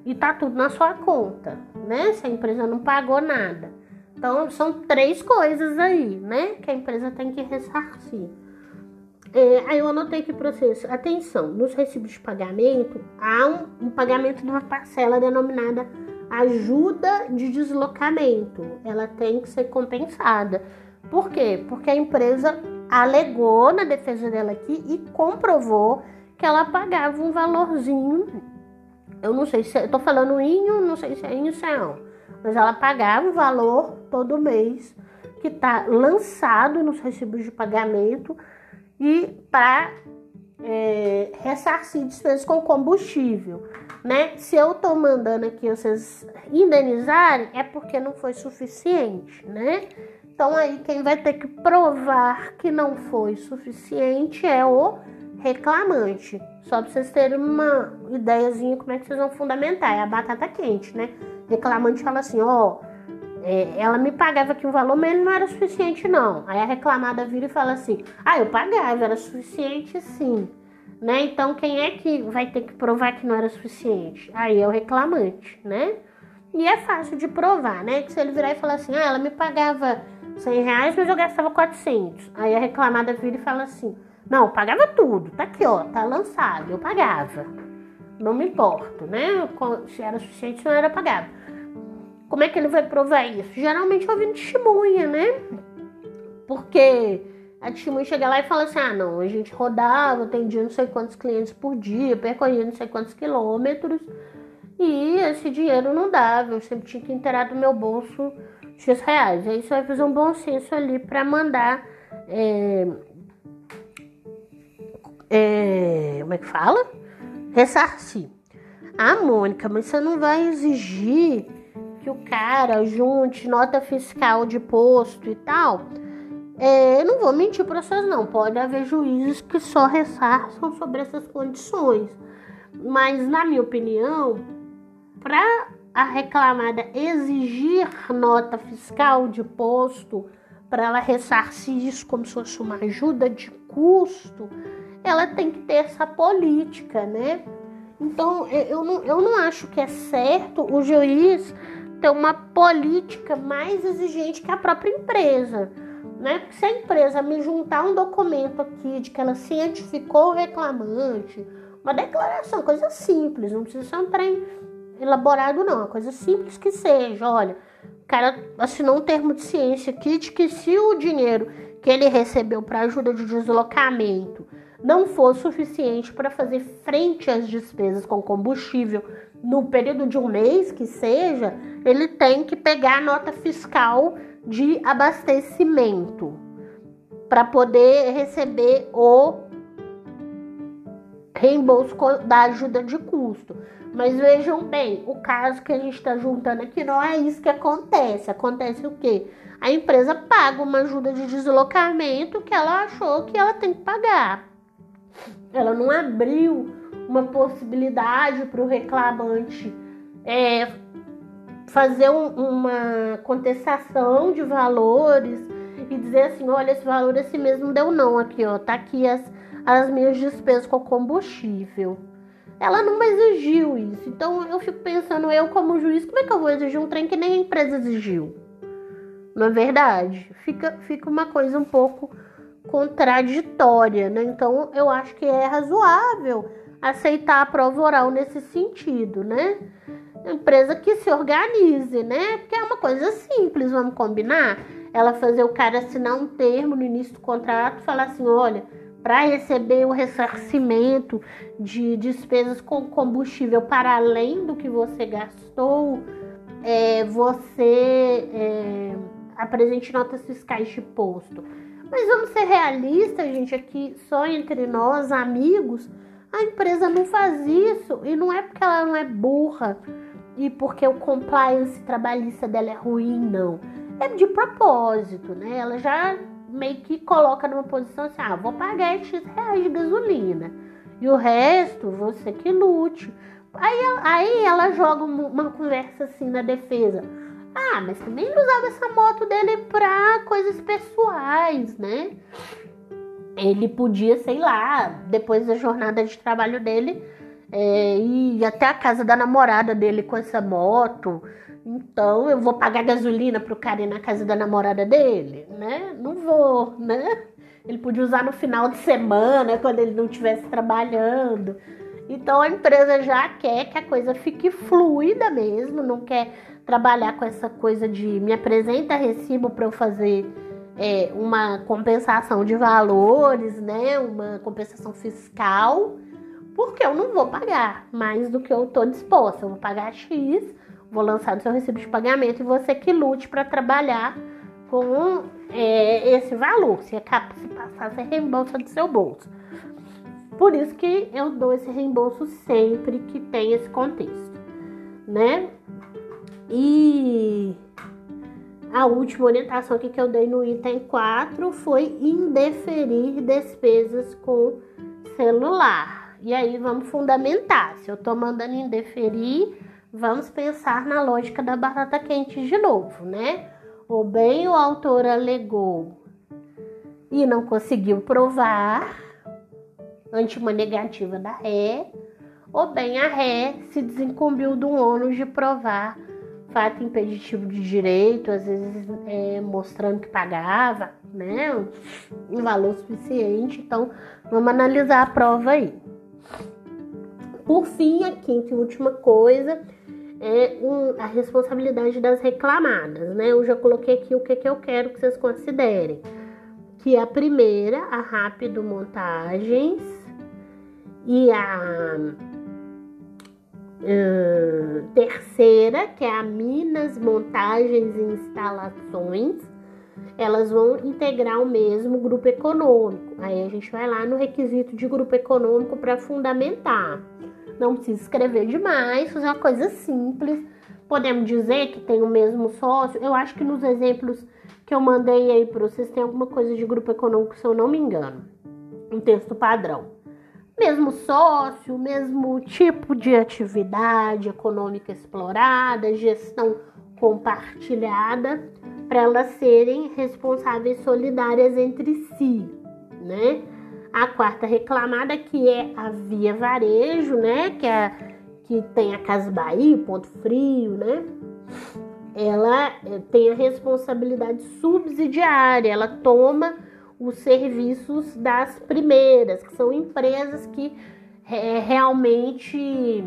e tá tudo na sua conta, né? Se a empresa não pagou nada. Então são três coisas aí, né? Que a empresa tem que ressarcir. É, aí eu anotei para vocês. Atenção, nos recibos de pagamento há um, um pagamento de uma parcela denominada ajuda de deslocamento. Ela tem que ser compensada. Por quê? Porque a empresa alegou na defesa dela aqui e comprovou que ela pagava um valorzinho eu não sei se eu tô falando inho, não sei se é inho se é. Mas ela pagava o valor todo mês que tá lançado nos recibos de pagamento e para é, ressarcir despesas com combustível, né? Se eu tô mandando aqui vocês indenizarem, é porque não foi suficiente, né? Então aí quem vai ter que provar que não foi suficiente é o reclamante. Só para vocês terem uma ideiazinha como é que vocês vão fundamentar. É a batata quente, né? Reclamante fala assim, ó, é, ela me pagava aqui um valor, mas não era suficiente, não. Aí a reclamada vira e fala assim, ah, eu pagava, era suficiente sim. Né? Então quem é que vai ter que provar que não era suficiente? Aí é o reclamante, né? E é fácil de provar, né? Que se ele virar e falar assim, ah, ela me pagava 100 reais, mas eu gastava 400. Aí a reclamada vira e fala assim, não, pagava tudo. Tá aqui, ó, tá lançado. Eu pagava. Não me importo, né? Se era suficiente, se não era pagava. Como é que ele vai provar isso? Geralmente ouvindo testemunha, né? Porque a Timon chega lá e fala assim: ah, não, a gente rodava, atendia não sei quantos clientes por dia, percorria não sei quantos quilômetros, e esse dinheiro não dava, eu sempre tinha que inteirar do meu bolso X reais. Aí você vai fazer um bom senso ali para mandar. É, é, como é que fala? Ressarcir. Ah, Mônica, mas você não vai exigir que o cara junte nota fiscal de posto e tal? É, eu não vou mentir para vocês, não. Pode haver juízes que só ressarçam sobre essas condições. Mas, na minha opinião, para a reclamada exigir nota fiscal de posto para ela ressarcir isso como se fosse uma ajuda de custo, ela tem que ter essa política, né? Então, eu não, eu não acho que é certo o juiz ter uma política mais exigente que a própria empresa. Né? Porque se a empresa me juntar um documento aqui de que ela cientificou o reclamante, uma declaração, coisa simples, não precisa ser um trem elaborado, não, uma coisa simples que seja. Olha, o cara assinou um termo de ciência aqui de que se o dinheiro que ele recebeu para ajuda de deslocamento não for suficiente para fazer frente às despesas com combustível no período de um mês que seja, ele tem que pegar a nota fiscal de abastecimento para poder receber o reembolso da ajuda de custo. Mas vejam bem, o caso que a gente está juntando aqui não é isso que acontece. Acontece o quê? A empresa paga uma ajuda de deslocamento que ela achou que ela tem que pagar. Ela não abriu uma possibilidade para o reclamante é, fazer um, uma contestação de valores e dizer assim, olha, esse valor esse mesmo deu não aqui, ó, tá aqui as, as minhas despesas com combustível. Ela não exigiu isso. Então eu fico pensando, eu como juiz, como é que eu vou exigir um trem que nem a empresa exigiu? Não é verdade? Fica, fica uma coisa um pouco contraditória, né? Então eu acho que é razoável aceitar a prova oral nesse sentido, né? Empresa que se organize, né? Porque é uma coisa simples, vamos combinar? Ela fazer o cara assinar um termo no início do contrato, falar assim, olha, para receber o ressarcimento de despesas com combustível para além do que você gastou, é, você é, apresente notas fiscais de posto. Mas vamos ser realistas, gente, aqui só entre nós, amigos, a empresa não faz isso e não é porque ela não é burra e porque o compliance trabalhista dela é ruim, não. É de propósito, né? Ela já meio que coloca numa posição assim: ah, vou pagar X reais de gasolina e o resto você que lute. Aí, aí ela joga uma conversa assim na defesa. Ah, mas também ele usava essa moto dele pra coisas pessoais, né? Ele podia, sei lá, depois da jornada de trabalho dele, é, ir até a casa da namorada dele com essa moto. Então eu vou pagar gasolina pro cara ir na casa da namorada dele, né? Não vou, né? Ele podia usar no final de semana, quando ele não estivesse trabalhando. Então a empresa já quer que a coisa fique fluida mesmo, não quer trabalhar com essa coisa de me apresenta recibo para eu fazer é, uma compensação de valores, né? Uma compensação fiscal, porque eu não vou pagar mais do que eu estou disposta. Eu vou pagar X, vou lançar o seu recibo de pagamento e você que lute para trabalhar com é, esse valor. Se, é se passar, você reembolsa do seu bolso. Por isso que eu dou esse reembolso sempre que tem esse contexto, né? E a última orientação que eu dei no item 4 foi indeferir despesas com celular. E aí vamos fundamentar. Se eu tô mandando indeferir, vamos pensar na lógica da batata quente de novo, né? Ou bem o autor alegou e não conseguiu provar ante uma negativa da ré, ou bem a ré se desincumbiu do ônus de provar fato impeditivo de direito, às vezes é, mostrando que pagava, né, um valor suficiente. Então, vamos analisar a prova aí. Por fim, a quinta e última coisa é um, a responsabilidade das reclamadas, né? Eu já coloquei aqui o que, que eu quero que vocês considerem. que é a primeira, a Rápido Montagens, e a terceira, que é a Minas Montagens e Instalações, elas vão integrar o mesmo grupo econômico. Aí a gente vai lá no requisito de grupo econômico para fundamentar. Não precisa escrever demais, fazer uma coisa simples. Podemos dizer que tem o mesmo sócio. Eu acho que nos exemplos que eu mandei aí para vocês tem alguma coisa de grupo econômico, se eu não me engano. Um texto padrão. Mesmo sócio, mesmo tipo de atividade econômica explorada, gestão compartilhada, para elas serem responsáveis solidárias entre si, né? A quarta reclamada que é a Via Varejo, né? Que é que tem a Casa Bahia, Ponto Frio, né? ela eh, tem a responsabilidade subsidiária, ela toma os serviços das primeiras, que são empresas que é, realmente,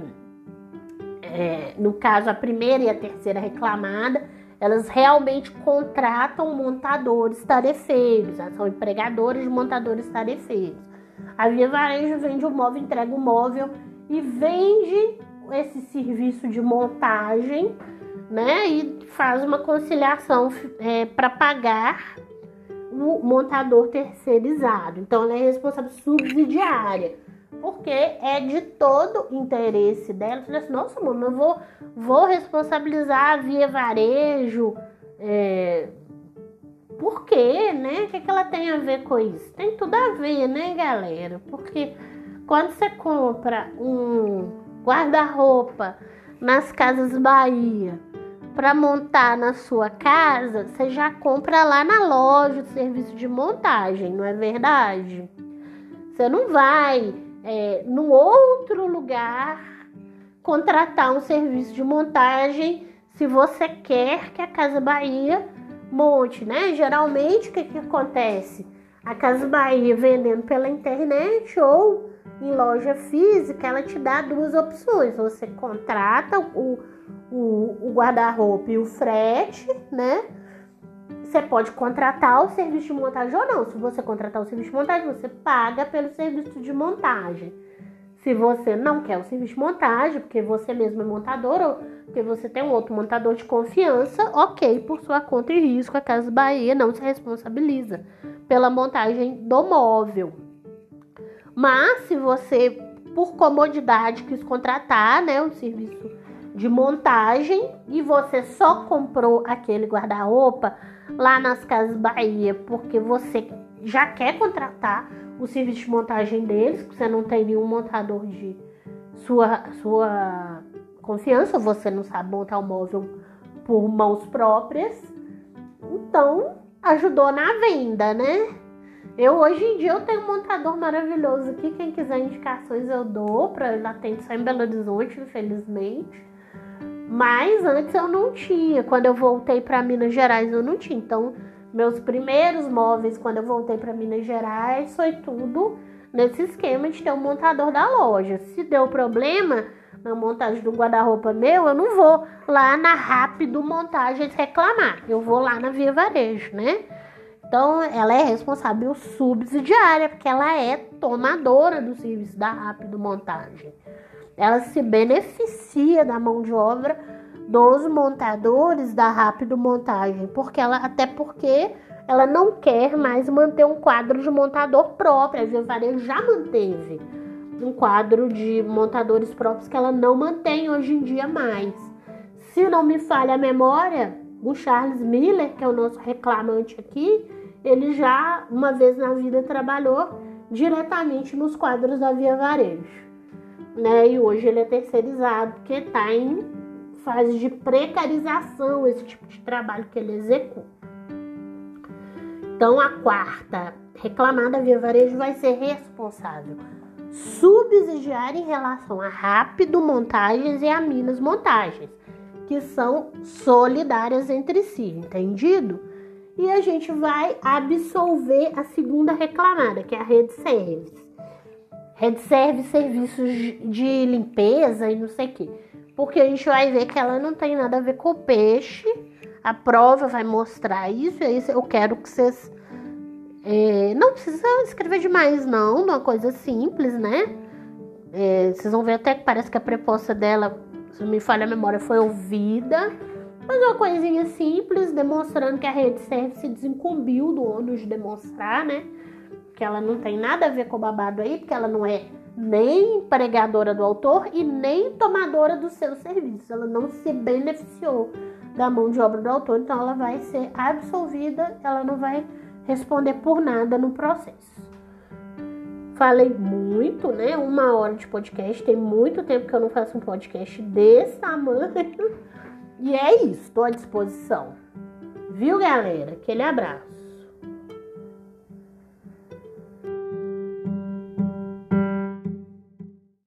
é, no caso a primeira e a terceira reclamada, elas realmente contratam montadores tarefeiros, são empregadores de montadores tarefeiros. A Via Varejo vende o móvel, entrega o móvel e vende esse serviço de montagem né? E faz uma conciliação é, para pagar o montador terceirizado. Então, ela é responsável subsidiária, porque é de todo interesse dela. Falei assim, nossa, mano, eu vou, vou responsabilizar a Via Varejo. É, por quê, né? O que, é que ela tem a ver com isso? Tem tudo a ver, né, galera? Porque quando você compra um guarda-roupa nas Casas Bahia para montar na sua casa, você já compra lá na loja o serviço de montagem, não é verdade? Você não vai é, num outro lugar contratar um serviço de montagem se você quer que a Casa Bahia monte, né? Geralmente o que, que acontece? A Casa Bahia vendendo pela internet ou em loja física, ela te dá duas opções. Você contrata o o, o guarda-roupa e o frete, né? Você pode contratar o serviço de montagem ou não. Se você contratar o serviço de montagem, você paga pelo serviço de montagem. Se você não quer o serviço de montagem, porque você mesmo é montador ou porque você tem um outro montador de confiança, ok, por sua conta e risco, a Casa Bahia não se responsabiliza pela montagem do móvel. Mas se você, por comodidade, quis contratar né, um serviço de montagem e você só comprou aquele guarda-roupa lá nas Casas Bahia porque você já quer contratar o serviço de montagem deles, você não tem nenhum montador de sua, sua confiança, você não sabe montar o móvel por mãos próprias. Então, ajudou na venda, né? Eu hoje em dia eu tenho um montador maravilhoso aqui. Quem quiser indicações eu dou para ele atende só em Belo Horizonte, infelizmente. Mas antes eu não tinha. Quando eu voltei para Minas Gerais, eu não tinha. Então, meus primeiros móveis, quando eu voltei para Minas Gerais, foi tudo nesse esquema de ter um montador da loja. Se deu problema na montagem do guarda-roupa meu, eu não vou lá na Rápido Montagens reclamar. Eu vou lá na Via Varejo, né? Então, ela é responsável subsidiária, porque ela é tomadora do serviço da Rápido Montagem ela se beneficia da mão de obra dos montadores da rápido montagem, porque ela até porque ela não quer mais manter um quadro de montador próprio. A Via já manteve um quadro de montadores próprios que ela não mantém hoje em dia mais. Se não me falha a memória, o Charles Miller, que é o nosso reclamante aqui, ele já uma vez na vida trabalhou diretamente nos quadros da Via Varejo né? E hoje ele é terceirizado, porque está em fase de precarização esse tipo de trabalho que ele executa. Então, a quarta reclamada via varejo vai ser responsável subsidiária em relação a Rápido Montagens e a Minas Montagens, que são solidárias entre si, entendido? E a gente vai absolver a segunda reclamada, que é a rede service. Red serve serviços de limpeza e não sei o que. Porque a gente vai ver que ela não tem nada a ver com o peixe. A prova vai mostrar isso. E aí eu quero que vocês É, não precisa escrever demais, não, uma coisa simples, né? É, vocês vão ver até que parece que a preposta dela, se me falha a memória, foi ouvida. Mas uma coisinha simples, demonstrando que a rede serve se desincumbiu do ônus de demonstrar, né? Que ela não tem nada a ver com o babado aí, porque ela não é nem empregadora do autor e nem tomadora dos seus serviços. Ela não se beneficiou da mão de obra do autor, então ela vai ser absolvida, ela não vai responder por nada no processo. Falei muito, né? Uma hora de podcast, tem muito tempo que eu não faço um podcast desse tamanho. E é isso, estou à disposição. Viu, galera? Aquele abraço.